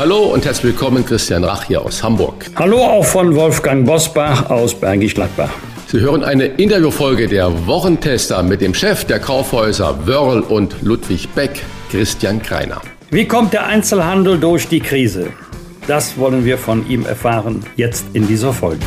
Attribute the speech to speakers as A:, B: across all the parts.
A: Hallo und herzlich willkommen, Christian Rach hier aus Hamburg.
B: Hallo auch von Wolfgang Bosbach aus Bergisch Gladbach.
A: Sie hören eine Interviewfolge der Wochentester mit dem Chef der Kaufhäuser Wörl und Ludwig Beck, Christian Kreiner.
B: Wie kommt der Einzelhandel durch die Krise? Das wollen wir von ihm erfahren, jetzt in dieser Folge.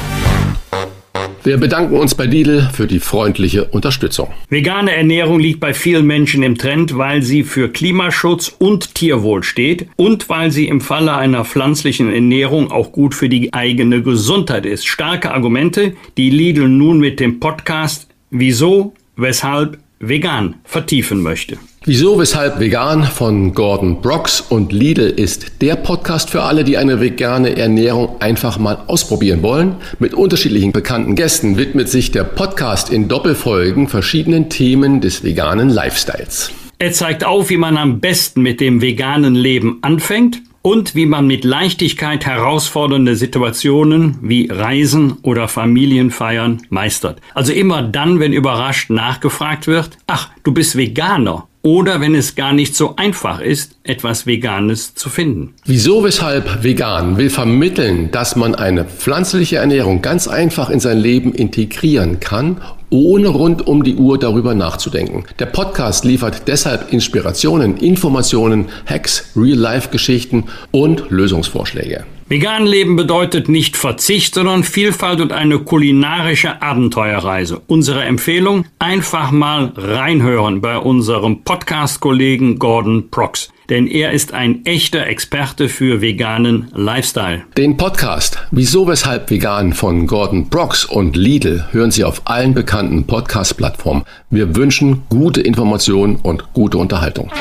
A: Wir bedanken uns bei Lidl für die freundliche Unterstützung.
B: Vegane Ernährung liegt bei vielen Menschen im Trend, weil sie für Klimaschutz und Tierwohl steht und weil sie im Falle einer pflanzlichen Ernährung auch gut für die eigene Gesundheit ist. Starke Argumente, die Lidl nun mit dem Podcast Wieso, weshalb vegan vertiefen möchte.
A: Wieso, weshalb vegan von Gordon Brooks und Lidl ist der Podcast für alle, die eine vegane Ernährung einfach mal ausprobieren wollen. Mit unterschiedlichen bekannten Gästen widmet sich der Podcast in Doppelfolgen verschiedenen Themen des veganen Lifestyles.
B: Er zeigt auf, wie man am besten mit dem veganen Leben anfängt und wie man mit Leichtigkeit herausfordernde Situationen wie Reisen oder Familienfeiern meistert. Also immer dann, wenn überrascht nachgefragt wird, ach, du bist Veganer oder wenn es gar nicht so einfach ist, etwas Veganes zu finden.
A: Wieso, weshalb vegan will vermitteln, dass man eine pflanzliche Ernährung ganz einfach in sein Leben integrieren kann, ohne rund um die Uhr darüber nachzudenken. Der Podcast liefert deshalb Inspirationen, Informationen, Hacks, Real-Life-Geschichten und Lösungsvorschläge.
B: Vegan leben bedeutet nicht Verzicht, sondern Vielfalt und eine kulinarische Abenteuerreise. Unsere Empfehlung, einfach mal reinhören bei unserem Podcast-Kollegen Gordon Prox. Denn er ist ein echter Experte für veganen Lifestyle.
A: Den Podcast Wieso Weshalb Vegan von Gordon Brox und Lidl hören Sie auf allen bekannten Podcast-Plattformen. Wir wünschen gute Informationen und gute Unterhaltung.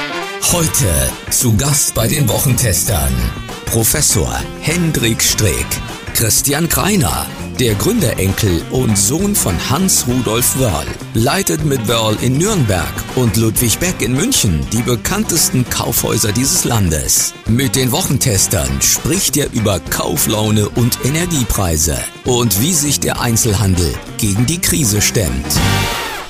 C: Heute zu Gast bei den Wochentestern Professor Hendrik Streeck, Christian Kreiner, der Gründerenkel und Sohn von Hans Rudolf Wörl, leitet mit Wörl in Nürnberg und Ludwig Beck in München die bekanntesten Kaufhäuser dieses Landes. Mit den Wochentestern spricht er über Kauflaune und Energiepreise und wie sich der Einzelhandel gegen die Krise stemmt.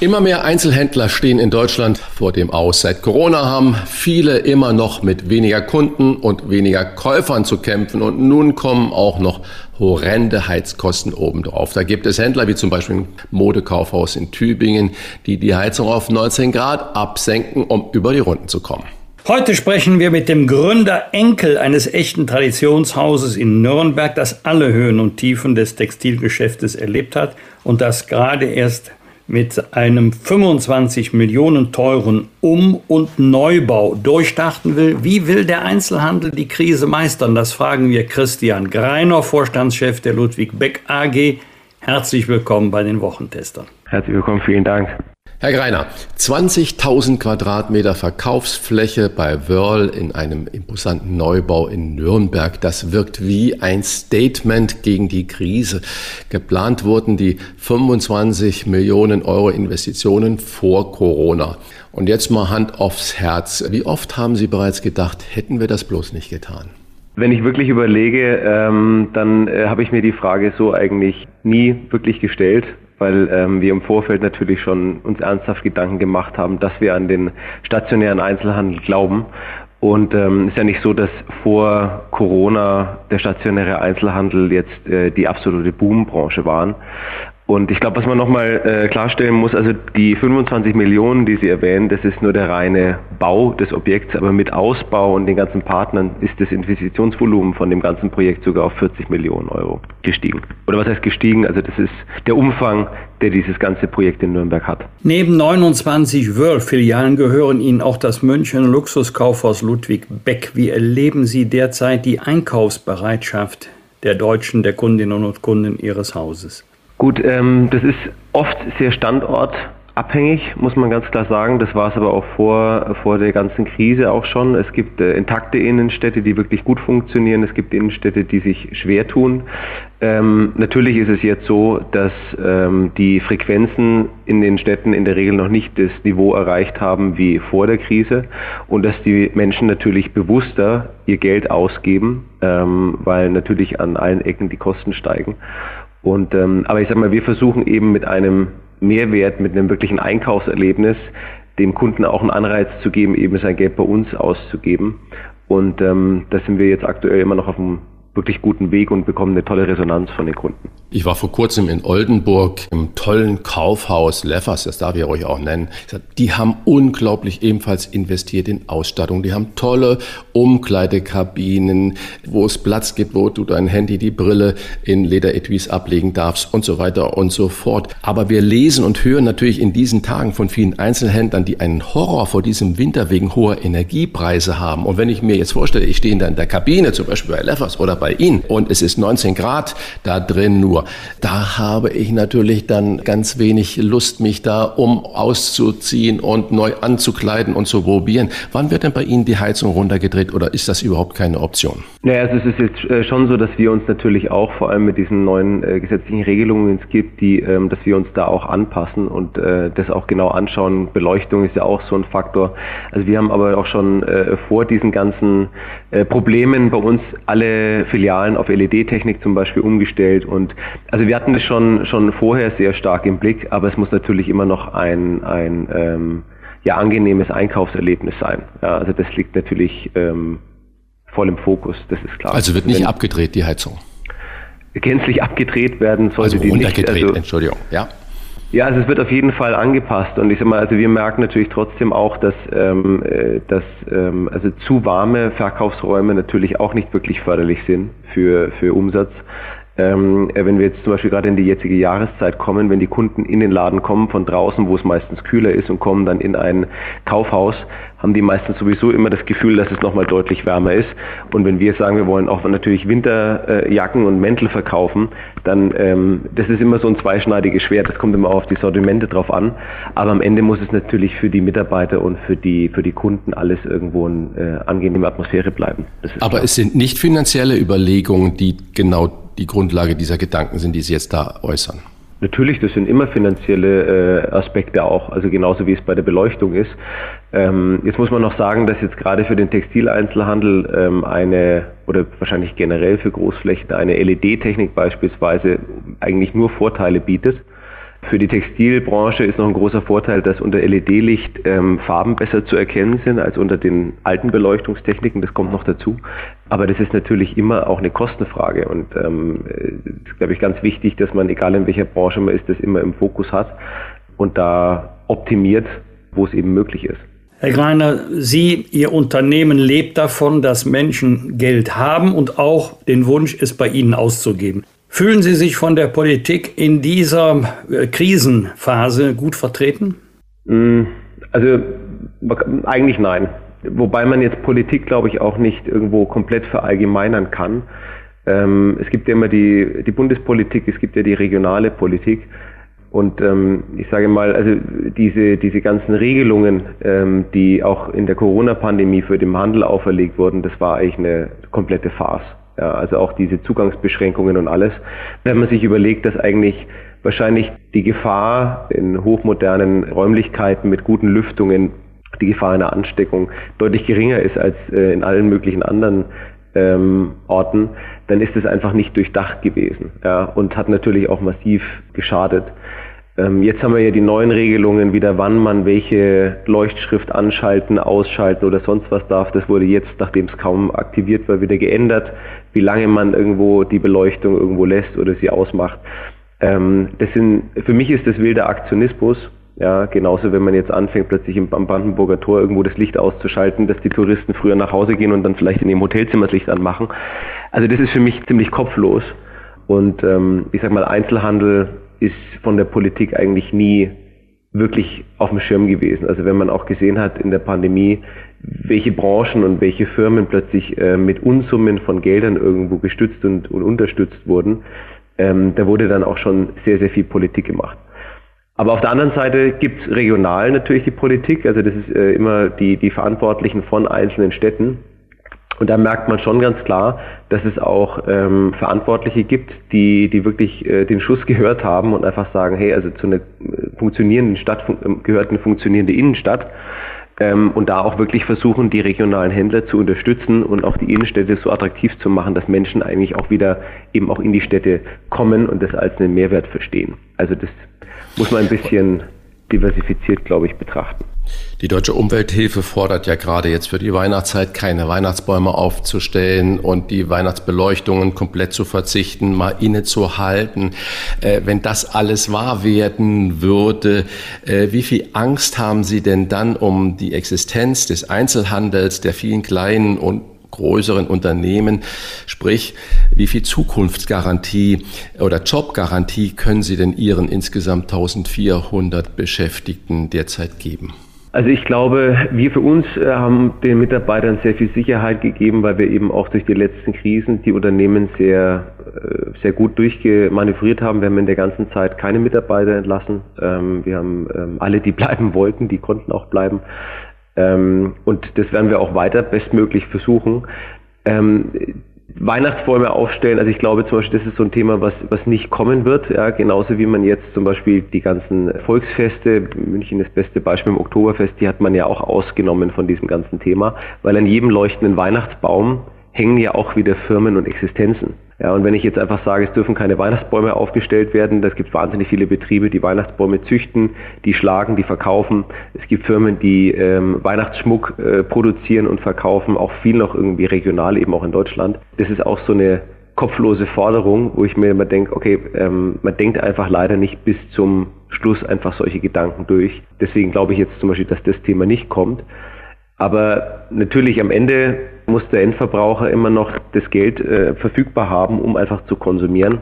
A: Immer mehr Einzelhändler stehen in Deutschland vor dem Aus. Seit Corona haben viele immer noch mit weniger Kunden und weniger Käufern zu kämpfen und nun kommen auch noch horrende Heizkosten obendrauf. Da gibt es Händler wie zum Beispiel ein Modekaufhaus in Tübingen, die die Heizung auf 19 Grad absenken, um über die Runden zu kommen.
B: Heute sprechen wir mit dem Gründer Enkel eines echten Traditionshauses in Nürnberg, das alle Höhen und Tiefen des Textilgeschäftes erlebt hat und das gerade erst mit einem 25 Millionen teuren Um- und Neubau durchstarten will. Wie will der Einzelhandel die Krise meistern? Das fragen wir Christian Greiner, Vorstandschef der Ludwig Beck AG. Herzlich willkommen bei den Wochentestern.
D: Herzlich willkommen, vielen Dank.
A: Herr Greiner, 20.000 Quadratmeter Verkaufsfläche bei Wörl in einem imposanten Neubau in Nürnberg. Das wirkt wie ein Statement gegen die Krise. Geplant wurden die 25 Millionen Euro Investitionen vor Corona. Und jetzt mal Hand aufs Herz. Wie oft haben Sie bereits gedacht, hätten wir das bloß nicht getan?
D: Wenn ich wirklich überlege, ähm, dann äh, habe ich mir die Frage so eigentlich nie wirklich gestellt weil ähm, wir im Vorfeld natürlich schon uns ernsthaft Gedanken gemacht haben, dass wir an den stationären Einzelhandel glauben. Und ähm, ist ja nicht so, dass vor Corona der stationäre Einzelhandel jetzt äh, die absolute Boombranche waren. Und ich glaube, was man nochmal äh, klarstellen muss, also die 25 Millionen, die Sie erwähnen, das ist nur der reine Bau des Objekts, aber mit Ausbau und den ganzen Partnern ist das Investitionsvolumen von dem ganzen Projekt sogar auf 40 Millionen Euro gestiegen. Oder was heißt gestiegen? Also das ist der Umfang, der dieses ganze Projekt in Nürnberg hat.
B: Neben 29 World-Filialen gehören Ihnen auch das München Luxuskaufhaus Ludwig Beck. Wie erleben Sie derzeit die Einkaufsbereitschaft der Deutschen, der Kundinnen und Kunden Ihres Hauses?
D: Gut, ähm, das ist oft sehr standortabhängig abhängig, muss man ganz klar sagen. Das war es aber auch vor, vor der ganzen Krise auch schon. Es gibt äh, intakte Innenstädte, die wirklich gut funktionieren. Es gibt Innenstädte, die sich schwer tun. Ähm, natürlich ist es jetzt so, dass ähm, die Frequenzen in den Städten in der Regel noch nicht das Niveau erreicht haben wie vor der Krise und dass die Menschen natürlich bewusster ihr Geld ausgeben, ähm, weil natürlich an allen Ecken die Kosten steigen. Und ähm, aber ich sag mal, wir versuchen eben mit einem Mehrwert, mit einem wirklichen Einkaufserlebnis, dem Kunden auch einen Anreiz zu geben, eben sein Geld bei uns auszugeben. Und ähm, da sind wir jetzt aktuell immer noch auf einem wirklich guten Weg und bekommen eine tolle Resonanz von den Kunden.
A: Ich war vor kurzem in Oldenburg im tollen Kaufhaus Leffers, das darf ich euch auch nennen. Die haben unglaublich ebenfalls investiert in Ausstattung. Die haben tolle Umkleidekabinen, wo es Platz gibt, wo du dein Handy, die Brille in Lederetuis ablegen darfst und so weiter und so fort. Aber wir lesen und hören natürlich in diesen Tagen von vielen Einzelhändlern, die einen Horror vor diesem Winter wegen hoher Energiepreise haben. Und wenn ich mir jetzt vorstelle, ich stehe in der Kabine, zum Beispiel bei Leffers oder bei Ihnen und es ist 19 Grad da drin nur. Da habe ich natürlich dann ganz wenig Lust, mich da um auszuziehen und neu anzukleiden und zu probieren. Wann wird denn bei Ihnen die Heizung runtergedreht oder ist das überhaupt keine Option?
D: Naja, also es ist jetzt äh, schon so, dass wir uns natürlich auch vor allem mit diesen neuen äh, gesetzlichen Regelungen, die es gibt, die, ähm, dass wir uns da auch anpassen und äh, das auch genau anschauen. Beleuchtung ist ja auch so ein Faktor. Also wir haben aber auch schon äh, vor diesen ganzen äh, Problemen bei uns alle Filialen auf LED-Technik zum Beispiel umgestellt. Und also wir hatten das schon, schon vorher sehr stark im Blick, aber es muss natürlich immer noch ein, ein ähm, ja, angenehmes Einkaufserlebnis sein. Ja, also das liegt natürlich ähm, voll im Fokus, das ist klar.
A: Also wird nicht Wenn abgedreht, die Heizung?
D: Gänzlich abgedreht werden sollte
A: also
D: die
A: nicht. Also, Entschuldigung, ja.
D: Ja, also es wird auf jeden Fall angepasst und ich sag mal, also wir merken natürlich trotzdem auch, dass, ähm, äh, dass ähm, also zu warme Verkaufsräume natürlich auch nicht wirklich förderlich sind für, für Umsatz. Ähm, äh, wenn wir jetzt zum Beispiel gerade in die jetzige Jahreszeit kommen, wenn die Kunden in den Laden kommen von draußen, wo es meistens kühler ist und kommen dann in ein Kaufhaus, haben die meistens sowieso immer das Gefühl, dass es nochmal deutlich wärmer ist. Und wenn wir sagen, wir wollen auch natürlich Winterjacken und Mäntel verkaufen, dann ähm, das ist immer so ein zweischneidiges Schwert. Das kommt immer auf die Sortimente drauf an. Aber am Ende muss es natürlich für die Mitarbeiter und für die für die Kunden alles irgendwo eine äh, angenehme Atmosphäre bleiben.
A: Aber klar. es sind nicht finanzielle Überlegungen, die genau die Grundlage dieser Gedanken sind, die Sie jetzt da äußern.
D: Natürlich, das sind immer finanzielle äh, Aspekte auch, also genauso wie es bei der Beleuchtung ist. Ähm, jetzt muss man noch sagen, dass jetzt gerade für den Textileinzelhandel ähm, eine oder wahrscheinlich generell für Großflächen eine LED-Technik beispielsweise eigentlich nur Vorteile bietet. Für die Textilbranche ist noch ein großer Vorteil, dass unter LED-Licht ähm, Farben besser zu erkennen sind als unter den alten Beleuchtungstechniken. Das kommt noch dazu. Aber das ist natürlich immer auch eine Kostenfrage. Und ähm, ist, glaube ich, ganz wichtig, dass man, egal in welcher Branche man ist, das immer im Fokus hat und da optimiert, wo es eben möglich ist.
B: Herr Greiner, Sie, Ihr Unternehmen lebt davon, dass Menschen Geld haben und auch den Wunsch, es bei Ihnen auszugeben. Fühlen Sie sich von der Politik in dieser äh, Krisenphase gut vertreten?
D: Mm, also eigentlich nein. Wobei man jetzt Politik, glaube ich, auch nicht irgendwo komplett verallgemeinern kann. Ähm, es gibt ja immer die, die Bundespolitik, es gibt ja die regionale Politik. Und ähm, ich sage mal, also diese, diese ganzen Regelungen, ähm, die auch in der Corona-Pandemie für den Handel auferlegt wurden, das war eigentlich eine komplette Farce. Ja, also auch diese Zugangsbeschränkungen und alles. Wenn man sich überlegt, dass eigentlich wahrscheinlich die Gefahr in hochmodernen Räumlichkeiten mit guten Lüftungen, die Gefahr einer Ansteckung deutlich geringer ist als äh, in allen möglichen anderen ähm, Orten, dann ist es einfach nicht durchdacht gewesen ja, und hat natürlich auch massiv geschadet. Ähm, jetzt haben wir ja die neuen Regelungen wieder, wann man welche Leuchtschrift anschalten, ausschalten oder sonst was darf. Das wurde jetzt, nachdem es kaum aktiviert war, wieder geändert, wie lange man irgendwo die Beleuchtung irgendwo lässt oder sie ausmacht. Ähm, das sind, für mich ist das wilder Aktionismus. Ja, genauso wenn man jetzt anfängt, plötzlich im Brandenburger Tor irgendwo das Licht auszuschalten, dass die Touristen früher nach Hause gehen und dann vielleicht in ihrem Hotelzimmer das Licht anmachen. Also das ist für mich ziemlich kopflos. Und ähm, ich sag mal, Einzelhandel ist von der Politik eigentlich nie wirklich auf dem Schirm gewesen. Also wenn man auch gesehen hat in der Pandemie, welche Branchen und welche Firmen plötzlich äh, mit Unsummen von Geldern irgendwo gestützt und, und unterstützt wurden, ähm, da wurde dann auch schon sehr, sehr viel Politik gemacht. Aber auf der anderen Seite gibt es regional natürlich die Politik, also das ist äh, immer die, die Verantwortlichen von einzelnen Städten. Und da merkt man schon ganz klar, dass es auch ähm, Verantwortliche gibt, die, die wirklich äh, den Schuss gehört haben und einfach sagen, hey, also zu einer funktionierenden Stadt fun gehört eine funktionierende Innenstadt ähm, und da auch wirklich versuchen, die regionalen Händler zu unterstützen und auch die Innenstädte so attraktiv zu machen, dass Menschen eigentlich auch wieder eben auch in die Städte kommen und das als einen Mehrwert verstehen. Also das muss man ein bisschen diversifiziert, glaube ich, betrachten.
A: Die Deutsche Umwelthilfe fordert ja gerade jetzt für die Weihnachtszeit keine Weihnachtsbäume aufzustellen und die Weihnachtsbeleuchtungen komplett zu verzichten, mal innezuhalten. Äh, wenn das alles wahr werden würde, äh, wie viel Angst haben Sie denn dann um die Existenz des Einzelhandels, der vielen kleinen und größeren Unternehmen. Sprich, wie viel Zukunftsgarantie oder Jobgarantie können Sie denn Ihren insgesamt 1400 Beschäftigten derzeit geben?
D: Also ich glaube, wir für uns äh, haben den Mitarbeitern sehr viel Sicherheit gegeben, weil wir eben auch durch die letzten Krisen die Unternehmen sehr, äh, sehr gut durchgemanövriert haben. Wir haben in der ganzen Zeit keine Mitarbeiter entlassen. Ähm, wir haben ähm, alle, die bleiben wollten, die konnten auch bleiben. Ähm, und das werden wir auch weiter bestmöglich versuchen. Weihnachtsbäume aufstellen, also ich glaube zum Beispiel, das ist so ein Thema, was, was nicht kommen wird, ja, genauso wie man jetzt zum Beispiel die ganzen Volksfeste, München das beste Beispiel im Oktoberfest, die hat man ja auch ausgenommen von diesem ganzen Thema, weil an jedem leuchtenden Weihnachtsbaum hängen ja auch wieder Firmen und Existenzen. Ja, und wenn ich jetzt einfach sage, es dürfen keine Weihnachtsbäume aufgestellt werden, das gibt wahnsinnig viele Betriebe, die Weihnachtsbäume züchten, die schlagen, die verkaufen. Es gibt Firmen, die ähm, Weihnachtsschmuck äh, produzieren und verkaufen, auch viel noch irgendwie regional, eben auch in Deutschland. Das ist auch so eine kopflose Forderung, wo ich mir immer denke, okay, ähm, man denkt einfach leider nicht bis zum Schluss einfach solche Gedanken durch. Deswegen glaube ich jetzt zum Beispiel, dass das Thema nicht kommt. Aber natürlich am Ende muss der Endverbraucher immer noch das Geld äh, verfügbar haben, um einfach zu konsumieren.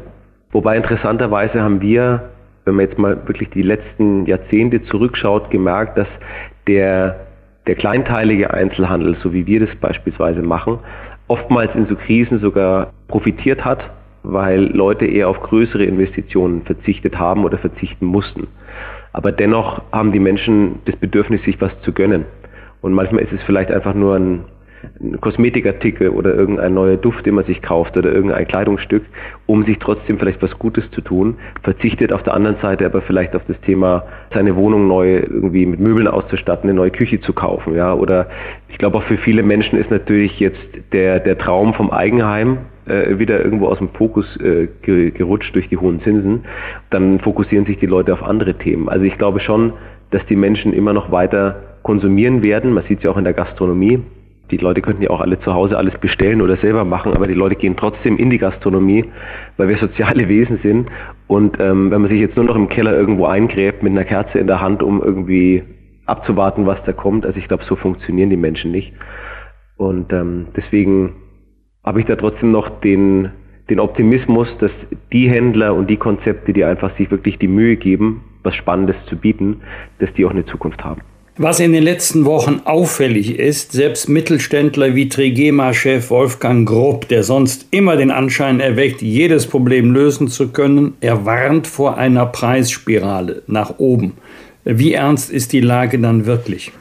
D: Wobei interessanterweise haben wir, wenn man jetzt mal wirklich die letzten Jahrzehnte zurückschaut, gemerkt, dass der, der kleinteilige Einzelhandel, so wie wir das beispielsweise machen, oftmals in so Krisen sogar profitiert hat, weil Leute eher auf größere Investitionen verzichtet haben oder verzichten mussten. Aber dennoch haben die Menschen das Bedürfnis, sich was zu gönnen. Und manchmal ist es vielleicht einfach nur ein, ein Kosmetikartikel oder irgendein neuer Duft, den man sich kauft oder irgendein Kleidungsstück, um sich trotzdem vielleicht was Gutes zu tun, verzichtet auf der anderen Seite aber vielleicht auf das Thema, seine Wohnung neu irgendwie mit Möbeln auszustatten, eine neue Küche zu kaufen, ja, oder ich glaube auch für viele Menschen ist natürlich jetzt der, der Traum vom Eigenheim äh, wieder irgendwo aus dem Fokus äh, gerutscht durch die hohen Zinsen, dann fokussieren sich die Leute auf andere Themen. Also ich glaube schon, dass die Menschen immer noch weiter konsumieren werden. Man sieht es ja auch in der Gastronomie. Die Leute könnten ja auch alle zu Hause alles bestellen oder selber machen, aber die Leute gehen trotzdem in die Gastronomie, weil wir soziale Wesen sind. Und ähm, wenn man sich jetzt nur noch im Keller irgendwo eingräbt mit einer Kerze in der Hand, um irgendwie abzuwarten, was da kommt, also ich glaube, so funktionieren die Menschen nicht. Und ähm, deswegen habe ich da trotzdem noch den, den Optimismus, dass die Händler und die Konzepte, die einfach sich wirklich die Mühe geben, was Spannendes zu bieten, dass die auch eine Zukunft haben.
B: Was in den letzten Wochen auffällig ist, selbst Mittelständler wie Trigema-Chef Wolfgang Grupp, der sonst immer den Anschein erweckt, jedes Problem lösen zu können, er warnt vor einer Preisspirale nach oben. Wie ernst ist die Lage dann wirklich?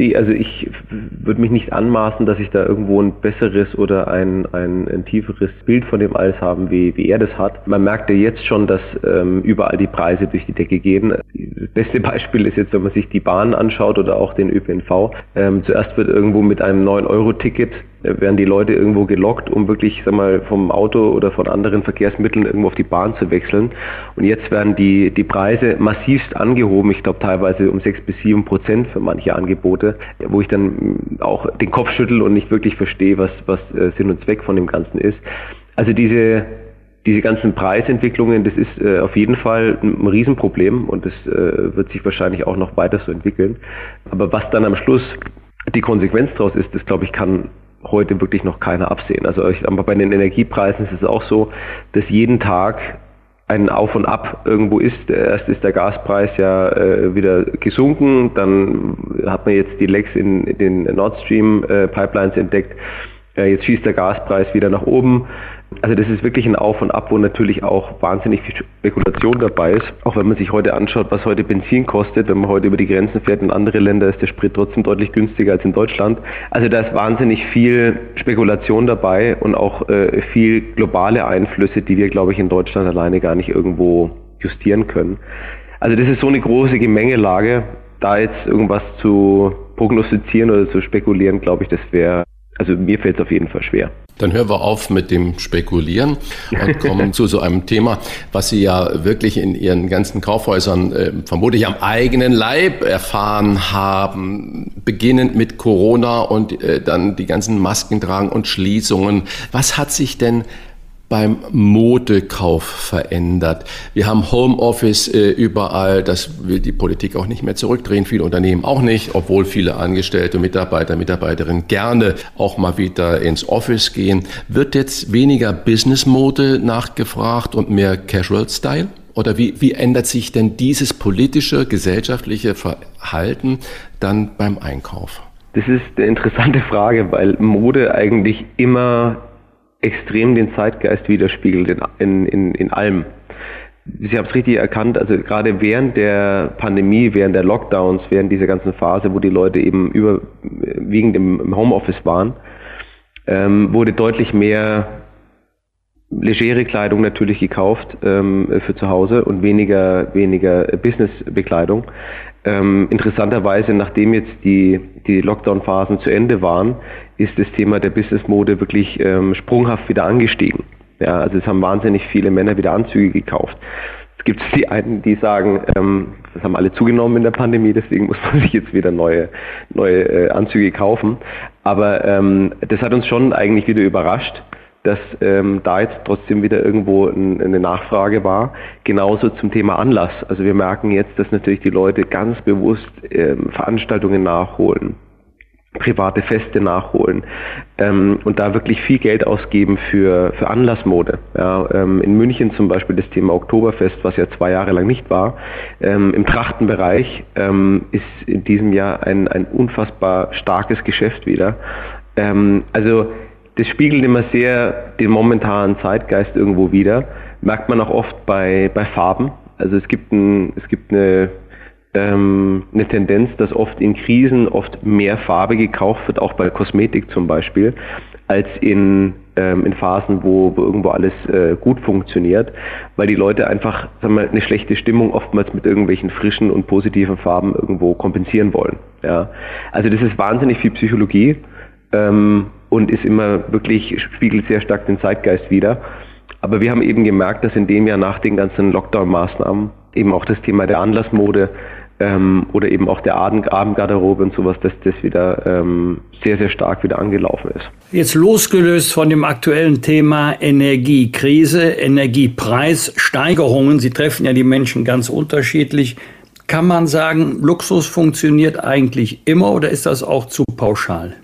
D: Sie, also ich würde mich nicht anmaßen, dass ich da irgendwo ein besseres oder ein, ein, ein tieferes Bild von dem alles haben, wie, wie er das hat. Man merkt ja jetzt schon, dass ähm, überall die Preise durch die Decke gehen. Das beste Beispiel ist jetzt, wenn man sich die Bahn anschaut oder auch den ÖPNV. Ähm, zuerst wird irgendwo mit einem 9-Euro-Ticket äh, werden die Leute irgendwo gelockt, um wirklich sag mal, vom Auto oder von anderen Verkehrsmitteln irgendwo auf die Bahn zu wechseln. Und jetzt werden die, die Preise massivst angehoben, ich glaube teilweise um 6 bis 7 Prozent für manche Angebote, wo ich dann auch den Kopf schüttel und nicht wirklich verstehe, was, was äh, Sinn und Zweck von dem Ganzen ist. Also diese, diese ganzen Preisentwicklungen, das ist äh, auf jeden Fall ein Riesenproblem und das äh, wird sich wahrscheinlich auch noch weiter so entwickeln. Aber was dann am Schluss die Konsequenz daraus ist, das glaube ich kann heute wirklich noch keiner absehen. Also ich, aber bei den Energiepreisen ist es auch so, dass jeden Tag ein Auf und Ab irgendwo ist. Erst ist der Gaspreis ja äh, wieder gesunken, dann hat man jetzt die Lecks in, den Nord Stream äh, Pipelines entdeckt. Äh, jetzt schießt der Gaspreis wieder nach oben. Also das ist wirklich ein Auf und Ab, wo natürlich auch wahnsinnig viel Spekulation dabei ist. Auch wenn man sich heute anschaut, was heute Benzin kostet, wenn man heute über die Grenzen fährt in andere Länder, ist der Sprit trotzdem deutlich günstiger als in Deutschland. Also da ist wahnsinnig viel Spekulation dabei und auch äh, viel globale Einflüsse, die wir, glaube ich, in Deutschland alleine gar nicht irgendwo justieren können. Also das ist so eine große Gemengelage. Da jetzt irgendwas zu prognostizieren oder zu spekulieren, glaube ich, das wäre, also mir fällt es auf jeden Fall schwer.
A: Dann hören wir auf mit dem Spekulieren und kommen zu so einem Thema, was Sie ja wirklich in Ihren ganzen Kaufhäusern äh, vermutlich am eigenen Leib erfahren haben, beginnend mit Corona und äh, dann die ganzen Masken tragen und Schließungen. Was hat sich denn beim Modekauf verändert. Wir haben Homeoffice äh, überall, das will die Politik auch nicht mehr zurückdrehen, viele Unternehmen auch nicht, obwohl viele Angestellte, Mitarbeiter, Mitarbeiterinnen gerne auch mal wieder ins Office gehen. Wird jetzt weniger Business-Mode nachgefragt und mehr Casual-Style? Oder wie, wie ändert sich denn dieses politische, gesellschaftliche Verhalten dann beim Einkauf?
D: Das ist eine interessante Frage, weil Mode eigentlich immer extrem den Zeitgeist widerspiegelt in, in, in, in allem. Sie haben es richtig erkannt, also gerade während der Pandemie, während der Lockdowns, während dieser ganzen Phase, wo die Leute eben überwiegend im, Homeoffice waren, ähm, wurde deutlich mehr legere Kleidung natürlich gekauft ähm, für zu Hause und weniger, weniger Businessbekleidung. Ähm, interessanterweise, nachdem jetzt die, die Lockdown-Phasen zu Ende waren, ist das Thema der Businessmode wirklich ähm, sprunghaft wieder angestiegen. Ja, also es haben wahnsinnig viele Männer wieder Anzüge gekauft. Es gibt die einen, die sagen, ähm, das haben alle zugenommen in der Pandemie, deswegen muss man sich jetzt wieder neue, neue äh, Anzüge kaufen. Aber ähm, das hat uns schon eigentlich wieder überrascht, dass ähm, da jetzt trotzdem wieder irgendwo ein, eine Nachfrage war. Genauso zum Thema Anlass. Also wir merken jetzt, dass natürlich die Leute ganz bewusst ähm, Veranstaltungen nachholen, private Feste nachholen ähm, und da wirklich viel Geld ausgeben für, für Anlassmode. Ja, ähm, in München zum Beispiel das Thema Oktoberfest, was ja zwei Jahre lang nicht war, ähm, im Trachtenbereich ähm, ist in diesem Jahr ein, ein unfassbar starkes Geschäft wieder. Ähm, also das spiegelt immer sehr den momentanen Zeitgeist irgendwo wieder. Merkt man auch oft bei, bei Farben. Also es gibt, ein, es gibt eine, ähm, eine Tendenz, dass oft in Krisen oft mehr Farbe gekauft wird, auch bei Kosmetik zum Beispiel, als in, ähm, in Phasen, wo, wo irgendwo alles äh, gut funktioniert, weil die Leute einfach sagen wir, eine schlechte Stimmung oftmals mit irgendwelchen frischen und positiven Farben irgendwo kompensieren wollen. Ja. Also das ist wahnsinnig viel Psychologie. Ähm, und ist immer wirklich, spiegelt sehr stark den Zeitgeist wider. Aber wir haben eben gemerkt, dass in dem Jahr nach den ganzen Lockdown-Maßnahmen eben auch das Thema der Anlassmode ähm, oder eben auch der Abendgarderobe und sowas, dass das wieder ähm, sehr, sehr stark wieder angelaufen ist.
B: Jetzt losgelöst von dem aktuellen Thema Energiekrise, Energiepreissteigerungen, sie treffen ja die Menschen ganz unterschiedlich. Kann man sagen, Luxus funktioniert eigentlich immer oder ist das auch zu pauschal?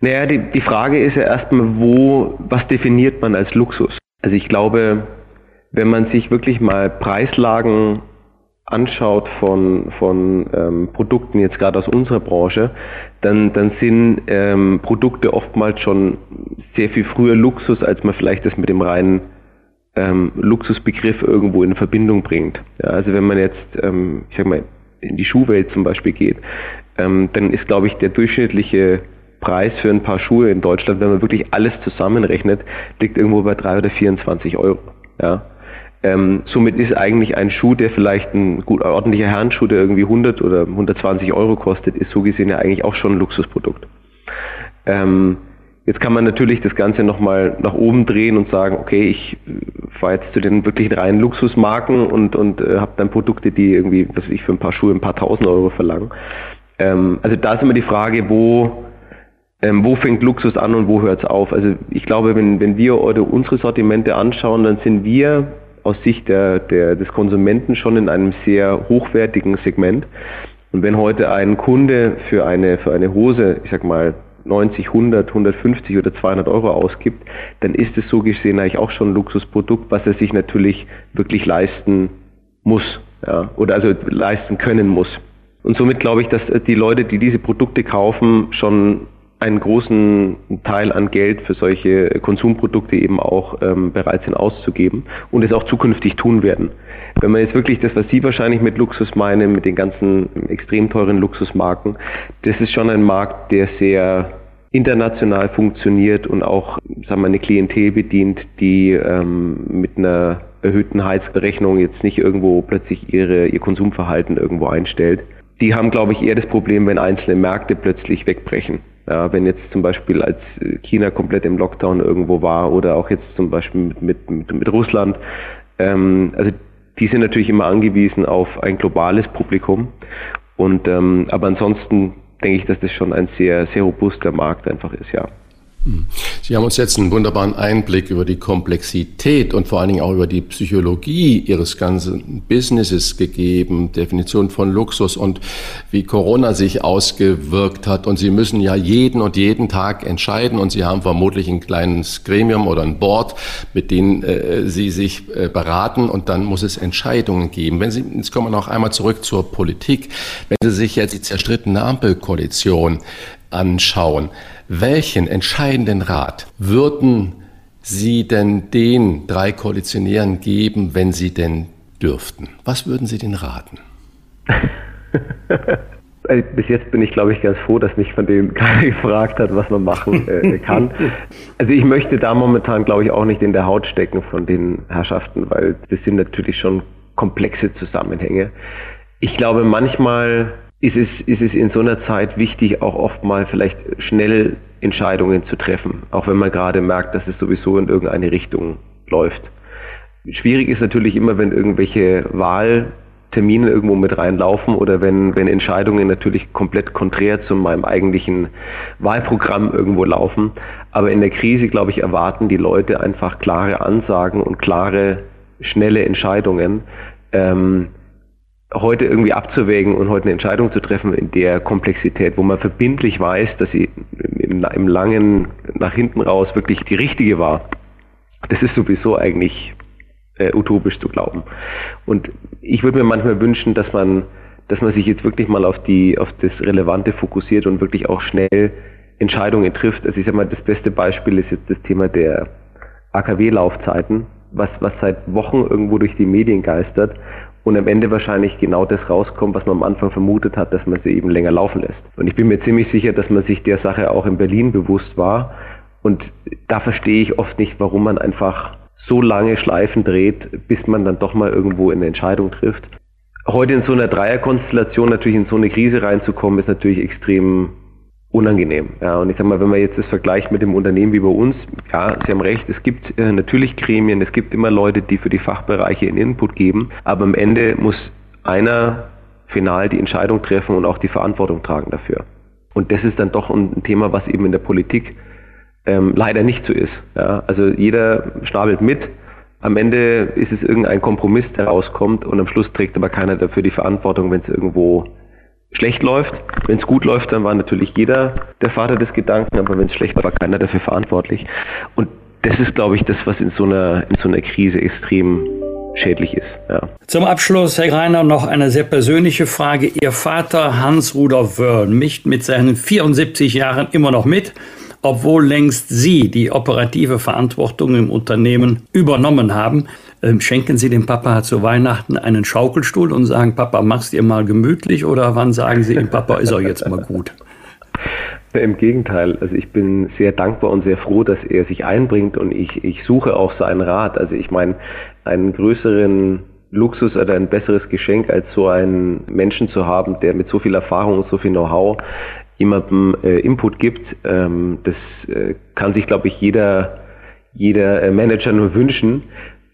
D: Naja, die, die Frage ist ja erstmal, wo, was definiert man als Luxus? Also ich glaube, wenn man sich wirklich mal Preislagen anschaut von, von ähm, Produkten, jetzt gerade aus unserer Branche, dann, dann sind ähm, Produkte oftmals schon sehr viel früher Luxus, als man vielleicht das mit dem reinen ähm, Luxusbegriff irgendwo in Verbindung bringt. Ja, also wenn man jetzt, ähm, ich sag mal, in die Schuhwelt zum Beispiel geht, ähm, dann ist, glaube ich, der durchschnittliche Preis für ein paar Schuhe in Deutschland, wenn man wirklich alles zusammenrechnet, liegt irgendwo bei 3 oder 24 Euro. Ja. Ähm, somit ist eigentlich ein Schuh, der vielleicht ein gut ordentlicher Herrenschuh, der irgendwie 100 oder 120 Euro kostet, ist so gesehen ja eigentlich auch schon ein Luxusprodukt. Ähm, jetzt kann man natürlich das Ganze nochmal nach oben drehen und sagen, okay, ich fahre jetzt zu den wirklich reinen Luxusmarken und, und äh, habe dann Produkte, die irgendwie, was weiß ich, für ein paar Schuhe ein paar tausend Euro verlangen. Ähm, also da ist immer die Frage, wo ähm, wo fängt Luxus an und wo hört es auf? Also ich glaube, wenn, wenn wir unsere Sortimente anschauen, dann sind wir aus Sicht der, der, des Konsumenten schon in einem sehr hochwertigen Segment. Und wenn heute ein Kunde für eine, für eine Hose, ich sag mal, 90, 100, 150 oder 200 Euro ausgibt, dann ist es so gesehen eigentlich auch schon ein Luxusprodukt, was er sich natürlich wirklich leisten muss, ja, oder also leisten können muss. Und somit glaube ich, dass die Leute, die diese Produkte kaufen, schon einen großen Teil an Geld für solche Konsumprodukte eben auch ähm, bereit sind auszugeben und es auch zukünftig tun werden. Wenn man jetzt wirklich das, was Sie wahrscheinlich mit Luxus meinen, mit den ganzen extrem teuren Luxusmarken, das ist schon ein Markt, der sehr international funktioniert und auch sagen wir, eine Klientel bedient, die ähm, mit einer erhöhten Heizberechnung jetzt nicht irgendwo plötzlich ihre, ihr Konsumverhalten irgendwo einstellt. Die haben, glaube ich, eher das Problem, wenn einzelne Märkte plötzlich wegbrechen. Ja, wenn jetzt zum Beispiel als China komplett im Lockdown irgendwo war oder auch jetzt zum Beispiel mit, mit, mit, mit Russland. Ähm, also die sind natürlich immer angewiesen auf ein globales Publikum. Und ähm, aber ansonsten denke ich, dass das schon ein sehr, sehr robuster Markt einfach ist, ja.
A: Sie haben uns jetzt einen wunderbaren Einblick über die Komplexität und vor allen Dingen auch über die Psychologie Ihres ganzen Businesses gegeben, Definition von Luxus und wie Corona sich ausgewirkt hat. Und Sie müssen ja jeden und jeden Tag entscheiden und Sie haben vermutlich ein kleines Gremium oder ein Board, mit denen äh, Sie sich äh, beraten und dann muss es Entscheidungen geben. Wenn Sie, jetzt kommen wir noch einmal zurück zur Politik. Wenn Sie sich jetzt die zerstrittene Ampelkoalition anschauen, welchen entscheidenden Rat würden Sie denn den drei Koalitionären geben, wenn Sie denn dürften? Was würden Sie denn raten?
D: Äh, bis jetzt bin ich, glaube ich, ganz froh, dass mich von denen keiner gefragt hat, was man machen äh, kann. Also ich möchte da momentan, glaube ich, auch nicht in der Haut stecken von den Herrschaften, weil das sind natürlich schon komplexe Zusammenhänge. Ich glaube, manchmal ist es, ist es in so einer Zeit wichtig, auch oft mal vielleicht schnell Entscheidungen zu treffen, auch wenn man gerade merkt, dass es sowieso in irgendeine Richtung läuft. Schwierig ist natürlich immer, wenn irgendwelche Wahltermine irgendwo mit reinlaufen oder wenn, wenn Entscheidungen natürlich komplett konträr zu meinem eigentlichen Wahlprogramm irgendwo laufen. Aber in der Krise, glaube ich, erwarten die Leute einfach klare Ansagen und klare, schnelle Entscheidungen. Ähm, heute irgendwie abzuwägen und heute eine Entscheidung zu treffen in der Komplexität, wo man verbindlich weiß, dass sie im, im langen nach hinten raus wirklich die richtige war, das ist sowieso eigentlich äh, utopisch zu glauben. Und ich würde mir manchmal wünschen, dass man, dass man sich jetzt wirklich mal auf die, auf das Relevante fokussiert und wirklich auch schnell Entscheidungen trifft. Also ich sag mal, das beste Beispiel ist jetzt das Thema der AKW-Laufzeiten, was, was seit Wochen irgendwo durch die Medien geistert und am Ende wahrscheinlich genau das rauskommt, was man am Anfang vermutet hat, dass man sie eben länger laufen lässt. Und ich bin mir ziemlich sicher, dass man sich der Sache auch in Berlin bewusst war. Und da verstehe ich oft nicht, warum man einfach so lange Schleifen dreht, bis man dann doch mal irgendwo eine Entscheidung trifft. Heute in so einer Dreierkonstellation natürlich in so eine Krise reinzukommen, ist natürlich extrem unangenehm. Ja, und ich sag mal, wenn man jetzt das vergleicht mit dem Unternehmen wie bei uns, ja, Sie haben recht, es gibt äh, natürlich Gremien, es gibt immer Leute, die für die Fachbereiche einen Input geben, aber am Ende muss einer final die Entscheidung treffen und auch die Verantwortung tragen dafür. Und das ist dann doch ein Thema, was eben in der Politik ähm, leider nicht so ist. Ja, also jeder schnabelt mit, am Ende ist es irgendein Kompromiss, der rauskommt und am Schluss trägt aber keiner dafür die Verantwortung, wenn es irgendwo schlecht läuft. Wenn es gut läuft, dann war natürlich jeder der Vater des Gedanken, aber wenn es schlecht war, war keiner dafür verantwortlich. Und das ist, glaube ich, das, was in so einer, in so einer Krise extrem schädlich ist. Ja.
B: Zum Abschluss, Herr Greiner, noch eine sehr persönliche Frage. Ihr Vater Hans-Rudolf Wörl mischt mit seinen 74 Jahren immer noch mit, obwohl längst Sie die operative Verantwortung im Unternehmen übernommen haben. Ähm, schenken Sie dem Papa zu Weihnachten einen Schaukelstuhl und sagen, Papa, mach's dir mal gemütlich oder wann sagen Sie ihm, Papa, ist auch jetzt mal gut?
D: Im Gegenteil, also ich bin sehr dankbar und sehr froh, dass er sich einbringt und ich, ich suche auch seinen Rat. Also ich meine, einen größeren Luxus oder ein besseres Geschenk als so einen Menschen zu haben, der mit so viel Erfahrung und so viel Know-how jemandem äh, Input gibt, ähm, das äh, kann sich, glaube ich, jeder, jeder äh, Manager nur wünschen.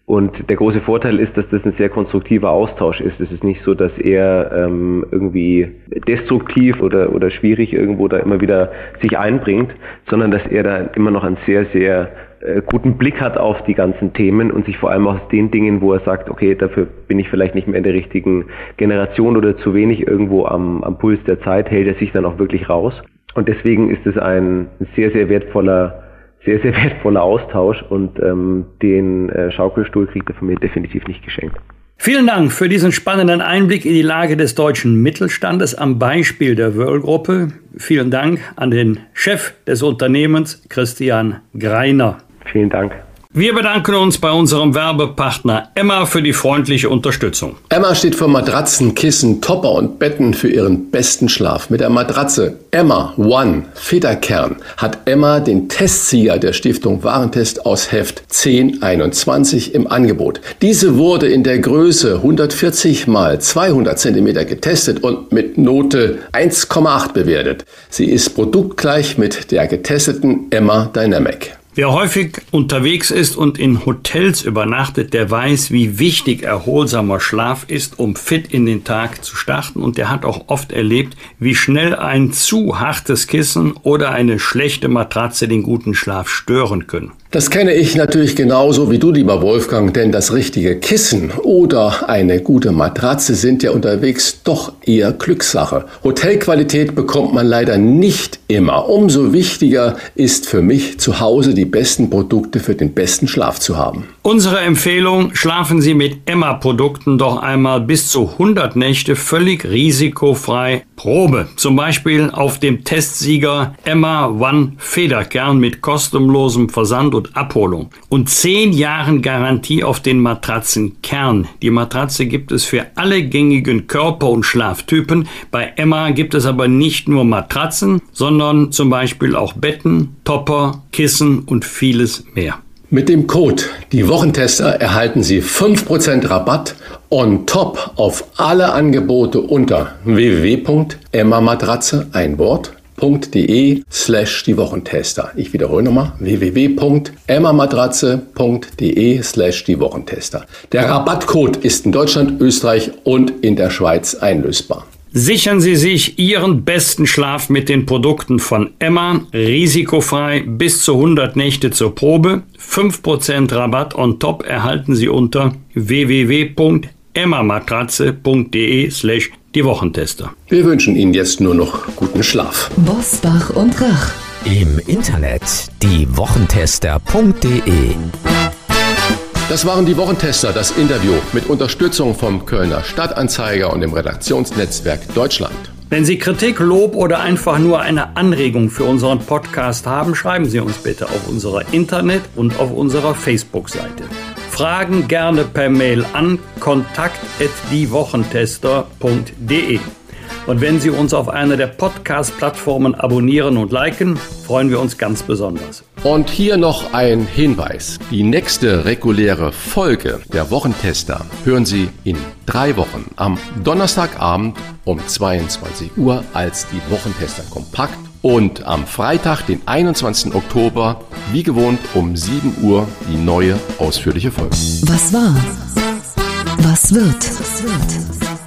D: Und der große Vorteil ist, dass das ein sehr konstruktiver Austausch ist. Es ist nicht so, dass er ähm, irgendwie destruktiv oder, oder schwierig irgendwo da immer wieder sich einbringt, sondern dass er da immer noch einen sehr, sehr äh, guten Blick hat auf die ganzen Themen und sich vor allem aus den Dingen, wo er sagt, okay, dafür bin ich vielleicht nicht mehr in der richtigen Generation oder zu wenig irgendwo am, am Puls der Zeit, hält er sich dann auch wirklich raus. Und deswegen ist es ein sehr, sehr wertvoller sehr, sehr wertvoller Austausch und ähm, den äh, Schaukelstuhl kriegt er von mir definitiv nicht geschenkt.
B: Vielen Dank für diesen spannenden Einblick in die Lage des deutschen Mittelstandes am Beispiel der Wöhrl-Gruppe. Vielen Dank an den Chef des Unternehmens, Christian Greiner.
D: Vielen Dank.
B: Wir bedanken uns bei unserem Werbepartner Emma für die freundliche Unterstützung.
A: Emma steht für Matratzen, Kissen, Topper und Betten für ihren besten Schlaf. Mit der Matratze Emma One Federkern hat Emma den Testsieger der Stiftung Warentest aus Heft 1021 im Angebot. Diese wurde in der Größe 140 mal 200 cm getestet und mit Note 1,8 bewertet. Sie ist produktgleich mit der getesteten Emma Dynamic.
B: Wer häufig unterwegs ist und in Hotels übernachtet, der weiß, wie wichtig erholsamer Schlaf ist, um fit in den Tag zu starten. Und der hat auch oft erlebt, wie schnell ein zu hartes Kissen oder eine schlechte Matratze den guten Schlaf stören können.
A: Das kenne ich natürlich genauso wie du, lieber Wolfgang, denn das richtige Kissen oder eine gute Matratze sind ja unterwegs doch eher Glückssache. Hotelqualität bekommt man leider nicht immer. Umso wichtiger ist für mich zu Hause die besten Produkte für den besten Schlaf zu haben.
B: Unsere Empfehlung, schlafen Sie mit Emma-Produkten doch einmal bis zu 100 Nächte völlig risikofrei Probe. Zum Beispiel auf dem Testsieger Emma One Federkern mit kostenlosem Versand und Abholung und 10 Jahren Garantie auf den Matratzenkern. Die Matratze gibt es für alle gängigen Körper- und Schlaftypen. Bei Emma gibt es aber nicht nur Matratzen, sondern zum Beispiel auch Betten, Topper, Kissen und vieles mehr.
A: Mit dem Code Die Wochentester erhalten Sie 5% Rabatt on top auf alle Angebote unter www.emmamatratze ein Wort.de slash die Wochentester. Ich wiederhole nochmal www.emmamatratze.de slash die Wochentester. Der Rabattcode ist in Deutschland, Österreich und in der Schweiz einlösbar.
B: Sichern Sie sich Ihren besten Schlaf mit den Produkten von Emma, risikofrei bis zu 100 Nächte zur Probe. 5% Rabatt on top erhalten Sie unter www.emmamatratze.de slash die Wochentester.
A: Wir wünschen Ihnen jetzt nur noch guten Schlaf.
E: Bosbach und Rach.
C: Im Internet diewochentester.de
A: Das waren die Wochentester, das Interview mit Unterstützung vom Kölner Stadtanzeiger und dem Redaktionsnetzwerk Deutschland.
B: Wenn Sie Kritik, Lob oder einfach nur eine Anregung für unseren Podcast haben, schreiben Sie uns bitte auf unserer Internet- und auf unserer Facebook-Seite. Fragen gerne per Mail an kontakt@diewochentester.de. Und wenn Sie uns auf einer der Podcast-Plattformen abonnieren und liken, freuen wir uns ganz besonders.
A: Und hier noch ein Hinweis. Die nächste reguläre Folge der Wochentester hören Sie in drei Wochen am Donnerstagabend um 22 Uhr als die Wochentester kompakt und am Freitag, den 21. Oktober, wie gewohnt um 7 Uhr die neue ausführliche Folge.
E: Was war? Was wird?